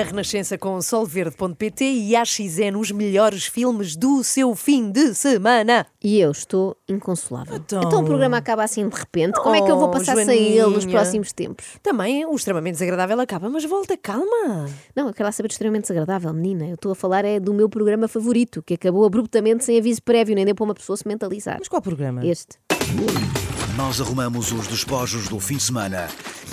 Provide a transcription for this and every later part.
Na Renascença com solverde.pt e AXN os melhores filmes do seu fim de semana. E eu estou inconsolável. Então. Então, o programa acaba assim de repente. Como é que eu vou Oh, passar sem ele nos Joaninha. próximos tempos? Também o extremamente desagradável acaba, mas volta, calma. Não, eu quero lá saber de extremamente desagradável, menina. Eu estou a falar é do meu programa favorito, que acabou abruptamente sem aviso prévio, nem deu para uma pessoa se mentalizar. Mas qual programa? Este. Nós arrumamos os despojos do fim de semana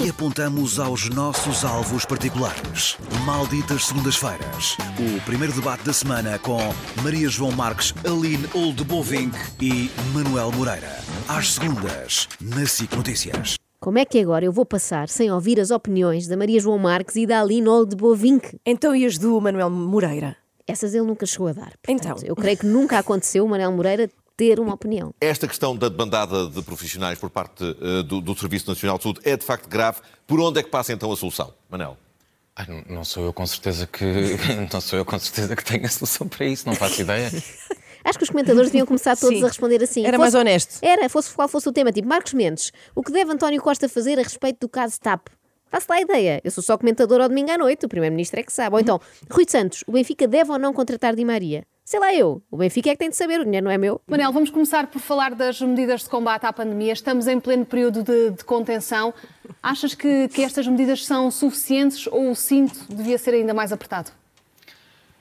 e apontamos aos nossos alvos particulares. Malditas segundas-feiras. O primeiro debate da semana com Maria João Marques, Aline Oldebovink e Manuel Moreira. Às segundas, na SIC Notícias. Como é que agora eu vou passar sem ouvir as opiniões da Maria João Marques e da Aline Oldebovink? Então e as do Manuel Moreira? Essas ele nunca chegou a dar. Portanto, Então. Eu creio que nunca aconteceu o Manel Moreira ter uma opinião. Esta questão da demandada de profissionais por parte eh, do, do Serviço Nacional de Saúde é de facto grave. Por onde é que passa então a solução? Manel? Ai, não- sou eu com certeza que não sou eu com certeza que tenho a solução para isso, não faço ideia. Acho que os comentadores deviam começar todos Sim. a responder assim. Era mais honesto. Era, fosse qual fosse o tema, tipo Marcos Mendes, o que deve António Costa fazer a respeito do caso TAP? Faço lá a ideia. Eu sou só comentador ao domingo à noite, o Primeiro-Ministro é que sabe. Ou então, Rui Santos, o Benfica deve ou não contratar Di Maria? Sei lá eu. O Benfica é que tem de saber, o dinheiro não é meu. Manel, vamos começar por falar das medidas de combate à pandemia. Estamos em pleno período de, de contenção. Achas que, que estas medidas são suficientes ou o cinto devia ser ainda mais apertado?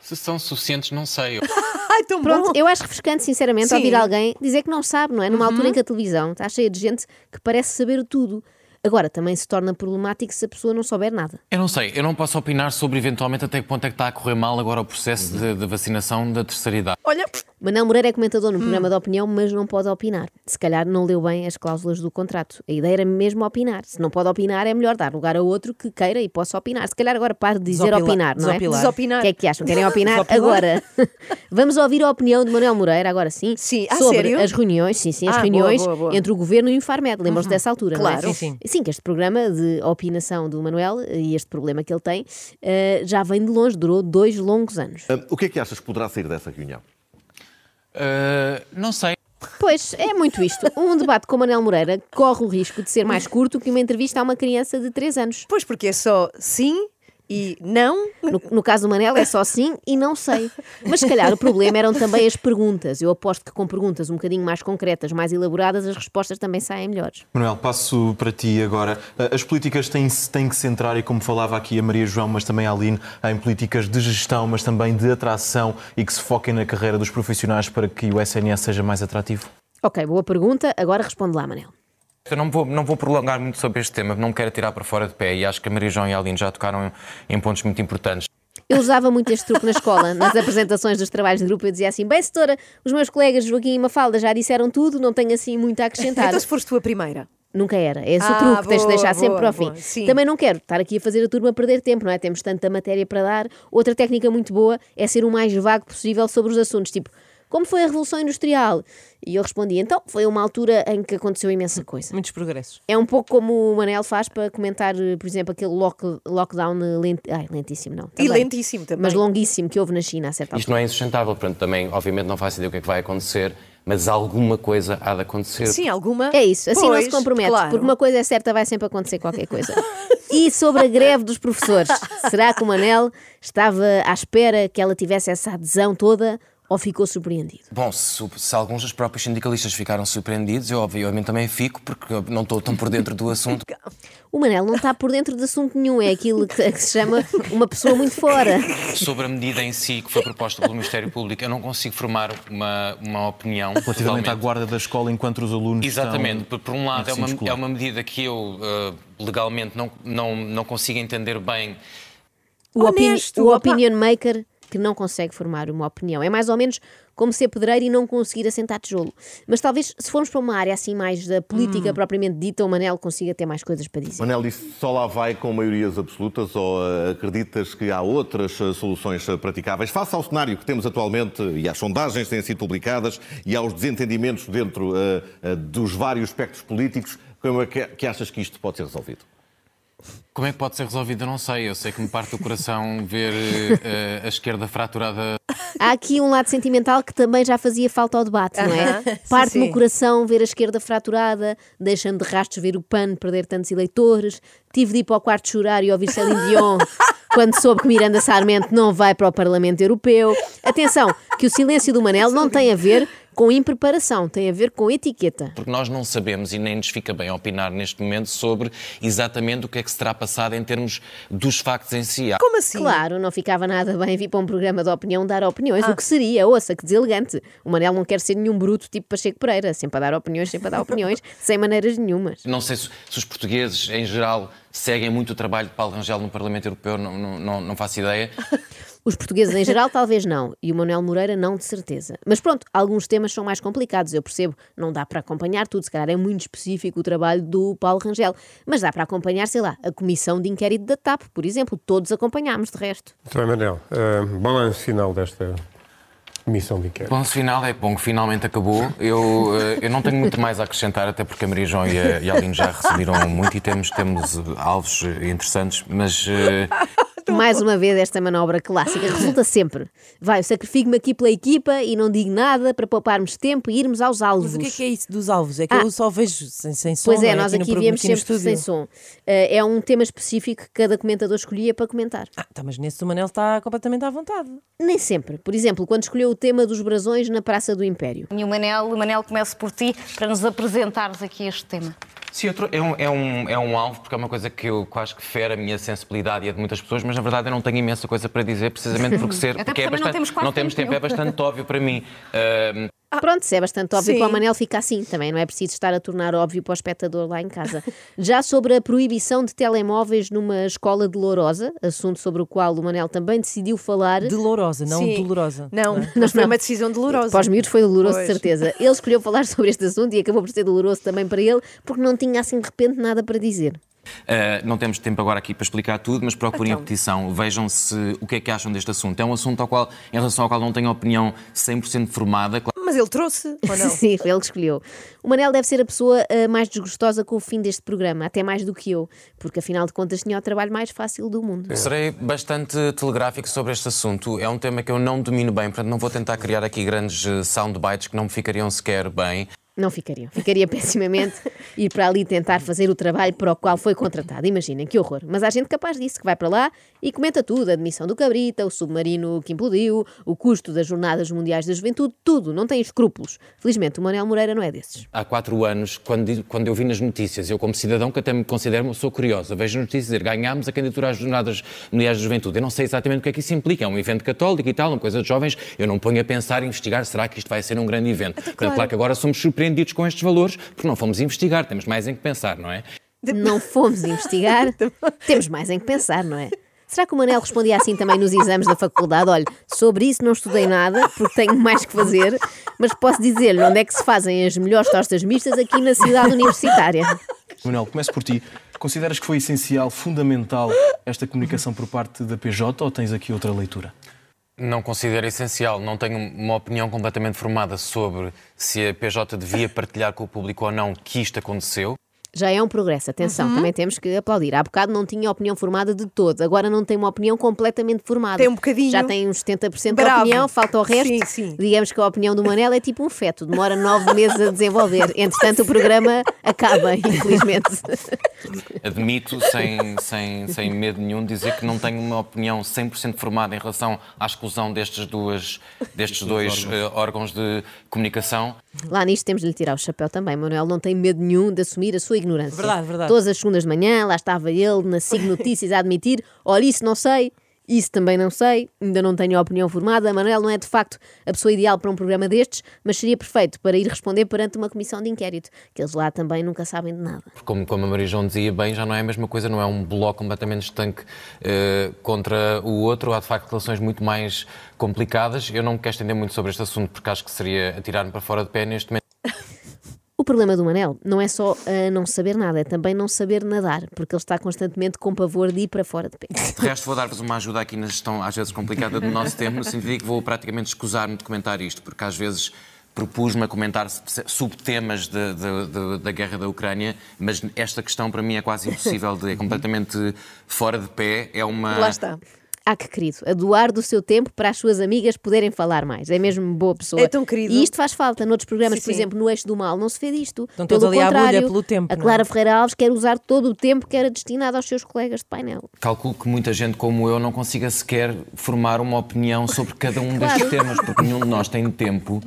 Se são suficientes, não sei. Ai, tão Pronto, bom. eu acho refrescante, sinceramente, Sim. Uhum. ouvir alguém dizer que não sabe, não é? Numa altura em que a televisão está cheia de gente que parece saber tudo. Agora, também se torna problemático se a pessoa não souber nada. Eu não sei, eu não posso opinar sobre eventualmente até que ponto é que está a correr mal agora o processo de, de vacinação da terceira idade. Olha, Manel Moreira é comentador Hum. no programa de opinião, mas não pode opinar. Se calhar não leu bem as cláusulas do contrato. A ideia era mesmo opinar. Se não pode opinar, é melhor dar lugar a outro que queira e possa opinar. Se calhar agora pare de dizer Desopila- opinar, não é? desopilar. Desopinar. O que é que acham? Querem opinar? Desopilar? agora. Vamos ouvir a opinião de Manuel Moreira, agora sim, Sim. Ah, sobre sério? as reuniões, sim, sim, as Ah, boa, reuniões boa, boa. entre o governo e o Infarmed. Lembram-se dessa altura, não é? Claro. Sim, sim. Sim, que este programa de opinação do Manuel e este problema que ele tem eh, já vem de longe, durou dois longos anos. Ah, O que é que achas que poderá sair dessa reunião? Ah, não sei. Pois, é muito isto. Um debate com Manel Moreira corre o risco de ser mais curto que uma entrevista a uma criança de 3 anos. pois porque é só sim e não. No, no caso do Manel é só sim e não sei. Mas se calhar o problema eram também as perguntas. Eu aposto que com perguntas um bocadinho mais concretas, mais elaboradas, as respostas também saem melhores. Manuel, passo para ti agora. Uh, As políticas têm, têm que centrar, e como falava aqui a Maria João, mas também a Aline, em políticas de gestão, mas também de atração e que se foquem na carreira dos profissionais para que o SNS seja mais atrativo? Ok, boa pergunta. Agora responde lá, Manel. Eu não vou, não vou prolongar muito sobre este tema, não me quero tirar para fora de pé e acho que a Maria João e a Aline já tocaram em, em pontos muito importantes. Eu usava muito este truque na escola, nas apresentações dos trabalhos de grupo. Eu dizia assim: bem, setora, os meus colegas Joaquim e Mafalda já disseram tudo, não tenho assim muito a acrescentar. Então se foste tu a primeira. Nunca era. É esse Ah, o truque, tens de boa, deixar sempre boa, para o fim. boa, sim. Também não quero estar aqui a fazer a turma perder tempo, não é? Temos tanta matéria para dar. Outra técnica muito boa é ser o mais vago possível sobre os assuntos, tipo, como foi a Revolução Industrial? E eu respondi, então, foi uma altura em que aconteceu imensa coisa. Muitos progressos. É um pouco como o Manel faz para comentar, por exemplo, aquele lock- lockdown lent... Ai, lentíssimo, não. E também. lentíssimo também. Mas longuíssimo que houve na China a certa Isto altura. não é insustentável, portanto também, obviamente, não faço ideia o que é que vai acontecer, mas alguma coisa há de acontecer. Sim, alguma. É isso, assim não se Pois, compromete, claro. porque uma coisa é certa, vai sempre acontecer qualquer coisa. E sobre a greve dos professores, será que o Manel estava à espera que ela tivesse essa adesão toda ou ficou surpreendido? Bom, se, se alguns dos próprios sindicalistas ficaram surpreendidos, eu obviamente também fico, porque eu não estou tão por dentro do assunto. O Manel não está por dentro de assunto nenhum, é aquilo que, que se chama uma pessoa muito fora. Sobre a medida em si que foi proposta pelo Ministério Público, eu não consigo formar uma, uma opinião. Relativamente totalmente. à guarda da escola enquanto os alunos Exatamente, estão por, por um lado é uma, é uma medida que eu eh, legalmente não, não, não consigo entender bem. O, opini- o opinion maker que não consegue formar uma opinião. É mais ou menos como ser pedreiro e não conseguir assentar tijolo. Mas talvez, se formos para uma área assim mais da política propriamente dita, o Manel consiga ter mais coisas para dizer. Manel disse só lá vai com maiorias absolutas ou ah, acreditas que há outras ah, soluções ah, praticáveis? Face ao cenário que temos atualmente e às sondagens que têm sido publicadas e aos desentendimentos dentro ah, ah, dos vários espectros políticos, como é que, que achas que isto pode ser resolvido? Como é que pode ser resolvido? Eu não sei. Eu sei que me parte o coração ver eh, a esquerda fraturada. Há aqui um lado sentimental que também já fazia falta ao debate, não é? Aham, sim, Parte-me sim. o coração ver a esquerda fraturada, deixando de rastros ver o PAN perder tantos eleitores. Tive de ir para o quarto chorar e ouvir Celine Dion quando soube que Miranda Sarmento não vai para o Parlamento Europeu. Atenção, que o silêncio do Manel não tem a ver com impreparação, tem a ver com etiqueta. Porque nós não sabemos e nem nos fica bem opinar neste momento sobre exatamente o que é que se terá passado em termos dos factos em si. Como assim? Claro, não ficava nada bem vir para um programa de opinião dar opiniões. O que seria? Ouça, que deselegante. O Manel não quer ser nenhum bruto tipo Pacheco Pereira, sempre a dar opiniões, sempre a dar opiniões, sem maneiras nenhumas. Não sei se, se os portugueses, em geral, seguem muito o trabalho de Paulo Rangel no Parlamento Europeu, não, não, não faço ideia. Os portugueses em geral, talvez não, e o Manuel Moreira não de certeza. Mas pronto, alguns temas são mais complicados, eu percebo, não dá para acompanhar tudo, se calhar é muito específico o trabalho do Paulo Rangel, mas dá para acompanhar, sei lá, a comissão de inquérito da TAP, por exemplo, todos acompanhámos de resto. Muito bem, Manel. Uh, balanço final desta comissão de inquérito. Bom, final é bom que finalmente acabou. Eu, eh, eu não tenho muito mais a acrescentar, até porque a Maria João e a, e a Aline já receberam muito e temos, temos alvos interessantes, mas mais uma vez esta manobra clássica. Resulta sempre. Vai, eu sacrifico-me aqui pela equipa e não digo nada para pouparmos tempo e irmos aos alvos. Mas o que é, que é isso dos alvos? É que Ah. eu só vejo sem, sem som. Pois é, não nós aqui viemos aqui no sempre sem estúdio. som. Eh, é um tema específico que cada comentador escolhia para comentar. Ah, tá, mas nesse o Manel está completamente à vontade. Nem sempre. Por exemplo, quando escolheu o tema dos brasões na Praça do Império. E o Manel, Manel, começo por ti para nos apresentares aqui este tema. Sim, é um, é, um, é um alvo, porque é uma coisa que eu quase que fere a minha sensibilidade e a de muitas pessoas, mas na verdade eu não tenho imensa coisa para dizer, precisamente porque ser. Até porque é porque não bastante, temos quase não temos tempo é bastante óbvio para mim. Ahm, Pronto, se é bastante óbvio sim. para o Manel, fica assim também, não é preciso estar a tornar óbvio para o espectador lá em casa. Já sobre a proibição de telemóveis numa escola de Lourosa, assunto sobre o qual o Manel também decidiu falar. Dolorosa, não Sim. dolorosa. Não, mas foi uma decisão dolorosa. Para os miúdos foi doloroso, de certeza. Ele escolheu falar sobre este assunto e acabou por ser doloroso também para ele, porque não tinha assim de repente nada para dizer. Uh, não temos tempo agora aqui para explicar tudo, mas procurem Então. a petição. Vejam se o que é que acham deste assunto. É um assunto ao qual, em relação ao qual não tenho opinião 100% formada. Mas ele trouxe, ou não? Sim, foi ele que escolheu. O Manel deve ser a pessoa ah, mais desgostosa com o fim deste programa, até mais do que eu, porque afinal de contas tinha o trabalho mais fácil do mundo. Serei bastante telegráfico sobre este assunto. É um tema que eu não domino bem, portanto não vou tentar criar aqui grandes eh, soundbites que não me ficariam sequer bem. Não ficariam. Ficaria pessimamente ir para ali tentar fazer o trabalho para o qual foi contratado. Imaginem, que horror. Mas há gente capaz disso, que vai para lá e comenta tudo. A admissão do Cabrita, o submarino que implodiu, o custo das Jornadas Mundiais da Juventude, tudo. Não tem escrúpulos. Felizmente, o Manuel Moreira não é desses. Há quatro anos, quando, quando eu vi nas notícias, eu como cidadão que até me considero pessoa curiosa, vejo notícias dizer ganhámos a candidatura às Jornadas Mundiais da Juventude. Eu não sei exatamente o que é que isso implica. É um evento católico e tal, uma coisa de jovens. Eu não ponho a pensar e investigar, será que isto vai ser um grande evento? Portanto, claro que agora somos surpreendidos com estes valores, porque não fomos investigar, temos mais em que pensar, não é? Não fomos investigar. Temos mais em que pensar, não é? Será que o Manel respondia assim também nos exames da faculdade? Olha, sobre isso não estudei nada, porque tenho mais que fazer, mas posso dizer-lhe onde é que se fazem as melhores tostas mistas aqui na cidade universitária. Manuel, começo por ti. Consideras que foi essencial, fundamental, esta comunicação por parte da PJ ou tens aqui outra leitura? Não considero essencial, não tenho uma opinião completamente formada sobre se a PJ devia partilhar com o público ou não que isto aconteceu. Já é um progresso, atenção, também temos que aplaudir. Há bocado não tinha opinião formada de todo, agora não tem uma opinião completamente formada. Tem um bocadinho. Já tem uns 70% Bravo. da opinião, falta o resto. Sim, sim. Digamos que a opinião do Manel é tipo um feto, demora nove meses a desenvolver. Entretanto, o programa acaba, infelizmente. Admito, sem, sem, sem medo nenhum, dizer que não tenho uma opinião 100% formada em relação à exclusão destes, duas, destes dois eh, órgãos de comunicação. Lá nisto temos de lhe tirar o chapéu também. Manuel não tem medo nenhum de assumir a sua ignorância. Verdade, verdade. Todas as segundas de manhã, lá estava ele na SIG Notícias a admitir: olha, isso não sei, isso também não sei, ainda não tenho a opinião formada. Manuel não é de facto a pessoa ideal para um programa destes, mas seria perfeito para ir responder perante uma comissão de inquérito, que eles lá também nunca sabem de nada. Como, como a Maria João dizia bem, já não é a mesma coisa, não é um bloco completamente estanque eh, contra o outro. Há de facto relações muito mais complicadas. Eu não me quero estender muito sobre este assunto porque acho que seria atirar-me para fora de pé neste momento. O problema do Manel não é só a não saber nada, é também não saber nadar, porque ele está constantemente com pavor de ir para fora de pé. De resto, vou dar-vos uma ajuda aqui na gestão, às vezes complicada, do nosso tempo, no sentido de que vou praticamente escusar-me de comentar isto, porque às vezes propus-me a comentar subtemas de- de- de- da guerra da Ucrânia, mas esta questão para mim é quase impossível, de, é completamente fora de pé. É uma. Lá está. Ah, que querido, a doar do seu tempo para as suas amigas poderem falar mais. É mesmo boa pessoa. É tão querido. E isto faz falta. Noutros programas, Sim, por sim. exemplo, no Eixo do Mal, não se vê disto. Estão Pelo todos ali à bolha contrário, pelo tempo, a não é? Clara Ferreira Alves quer usar todo o tempo que era destinado aos seus colegas de painel. Calculo que muita gente como eu não consiga sequer formar uma opinião sobre cada um destes temas, porque nenhum de nós tem tempo,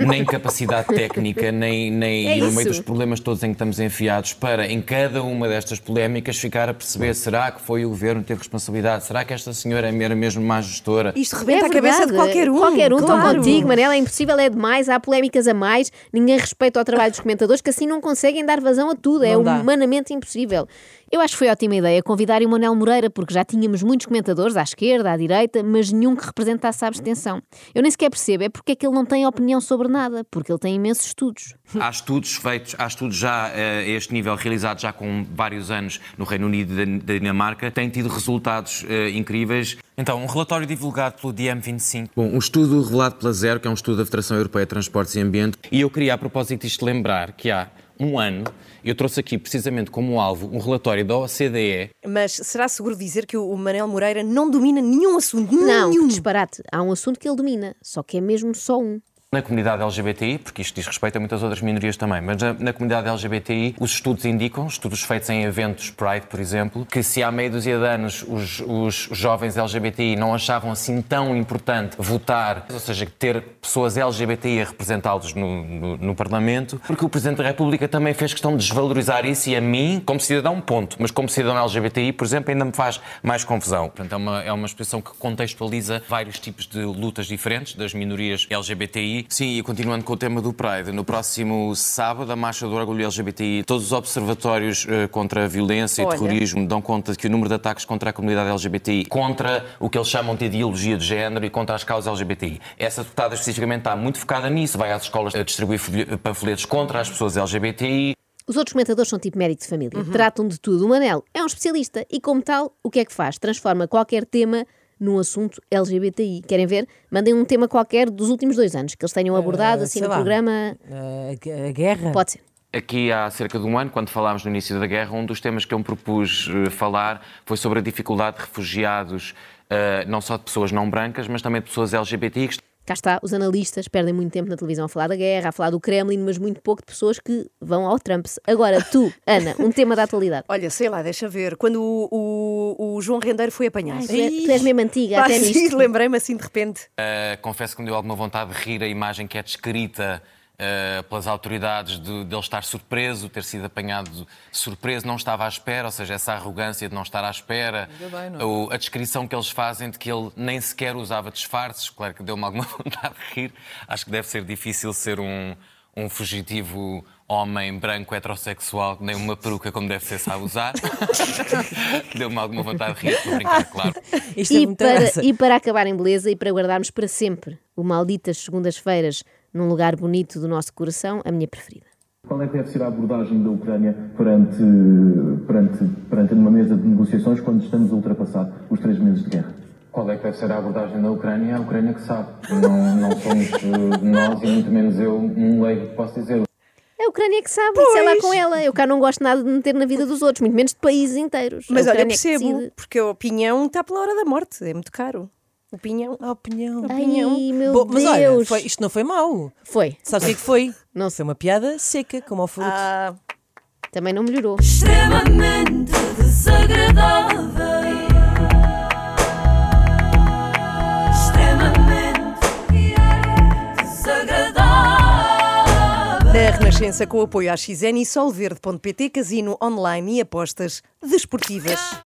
nem capacidade técnica, nem, nem É no meio dos problemas todos em que estamos enfiados, para em cada uma destas polémicas ficar a perceber: será que foi o governo que teve responsabilidade? Será que esta senhora era mesmo má gestora? Isto rebenta É a cabeça de qualquer um. Qualquer um, estão claro. contigo, Manela, é impossível, é demais, há polémicas a mais, ninguém respeita o trabalho dos comentadores, que assim não conseguem dar vazão a tudo, é Não dá. humanamente impossível. Eu acho que foi ótima ideia convidar o Manel Moreira, porque já tínhamos muitos comentadores à esquerda, à direita, mas nenhum que representasse a abstenção. Eu nem sequer percebo, é porque é que ele não tem opinião sobre nada, porque ele tem imensos estudos. Há estudos feitos, há estudos já eh, a este nível realizados já com vários anos no Reino Unido e da Dinamarca, têm tido resultados eh, incríveis. Então, um relatório divulgado pelo DiEM25. Bom, um estudo revelado pela Zero, que é um estudo da Federação Europeia de Transportes e Ambiente. E eu queria, a propósito disto, lembrar que há um ano, eu trouxe aqui precisamente como alvo um relatório da OCDE Mas será seguro dizer que o Manel Moreira não domina nenhum assunto? Não, nenhum. disparate. Há um assunto que ele domina, só que é mesmo só um. Na comunidade LGBTI, porque isto diz respeito a muitas outras minorias também, mas na, na comunidade LGBTI, os estudos indicam, estudos feitos em eventos Pride, por exemplo, que se há meia dúzia de anos os, os jovens LGBTI não achavam assim tão importante votar, ou seja, ter pessoas LGBTI a representá-los no, no, no Parlamento, porque o Presidente da República também fez questão de desvalorizar isso e a mim, como cidadão, ponto, mas como cidadão LGBTI, por exemplo, ainda me faz mais confusão. Portanto, é uma, é uma expressão que contextualiza vários tipos de lutas diferentes das minorias LGBTI. Sim, e continuando com o tema do Pride, no próximo sábado, a Marcha do Orgulho LGBTI, todos os observatórios eh, contra a violência Olha. e terrorismo dão conta de que o número de ataques contra a comunidade LGBTI, contra o que eles chamam de ideologia de género e contra as causas LGBTI. Essa deputada especificamente está muito focada nisso, vai às escolas a distribuir panfletos contra as pessoas LGBTI. Os outros comentadores são tipo médico de família, tratam de tudo. O Manel é um especialista e, como tal, o que é que faz? Transforma qualquer tema num assunto LGBTI. Querem ver? Mandem um tema qualquer dos últimos dois anos que eles tenham abordado Eh, assim no lá. programa. A, a guerra. Pode ser. Aqui há cerca de um ano, quando falámos no início da guerra, um dos temas que eu me propus eh, falar foi sobre a dificuldade de refugiados, eh, não só de pessoas não brancas, mas também de pessoas LGBTI. Cá está, os analistas perdem muito tempo na televisão a falar da guerra, a falar do Kremlin, mas muito pouco de pessoas que vão ao Trump. Agora, tu, Ana, um tema da atualidade. Olha, sei lá, deixa ver. Quando o, o- o João Rendeiro foi apanhado. Ai, tu, é- tu és mesmo antiga, Ah, até sim, nisto. lembrei-me assim de repente. Uh, confesso que me deu alguma vontade de rir a imagem que é descrita uh, pelas autoridades de, de ele estar surpreso, ter sido apanhado surpreso, não estava à espera, ou seja, essa arrogância de não estar à espera. O- a descrição que eles fazem de que ele nem sequer usava disfarces, claro que deu-me alguma vontade de rir. Acho que deve ser difícil ser um, um fugitivo homem branco heterossexual que nem uma peruca como deve ser sabe usar. Deu-me alguma vontade de rir, estou a brincar, claro. Isto é E muita para, e para acabar em beleza e para guardarmos para sempre o Malditas Segundas-Feiras num lugar bonito do nosso coração, a minha preferida. Qual é que deve ser a abordagem da Ucrânia perante, perante, perante uma mesa de negociações quando estamos a ultrapassar os três meses de guerra? Qual é que deve ser a abordagem da Ucrânia? É a Ucrânia que sabe. Não, não somos eh, nós e muito menos eu um leigo que posso dizer. É a Ucrânia que sabe, isso é lá com ela. Eu cá não gosto nada de meter na vida dos outros, muito menos de países inteiros. Mas olha, é que percebo, porque a opinião está pela hora da morte. É muito caro. Opinião. A opinião. Ai, meu Bom, mas olha, Deus. foi- isto não foi mau. Foi. Sabes o que é que foi? Não Foi uma piada seca, como ao fruto. Ah, Também não melhorou. extremamente desagradável. Na Renascença, com apoio à XN e Solverde.pt, casino online e apostas desportivas.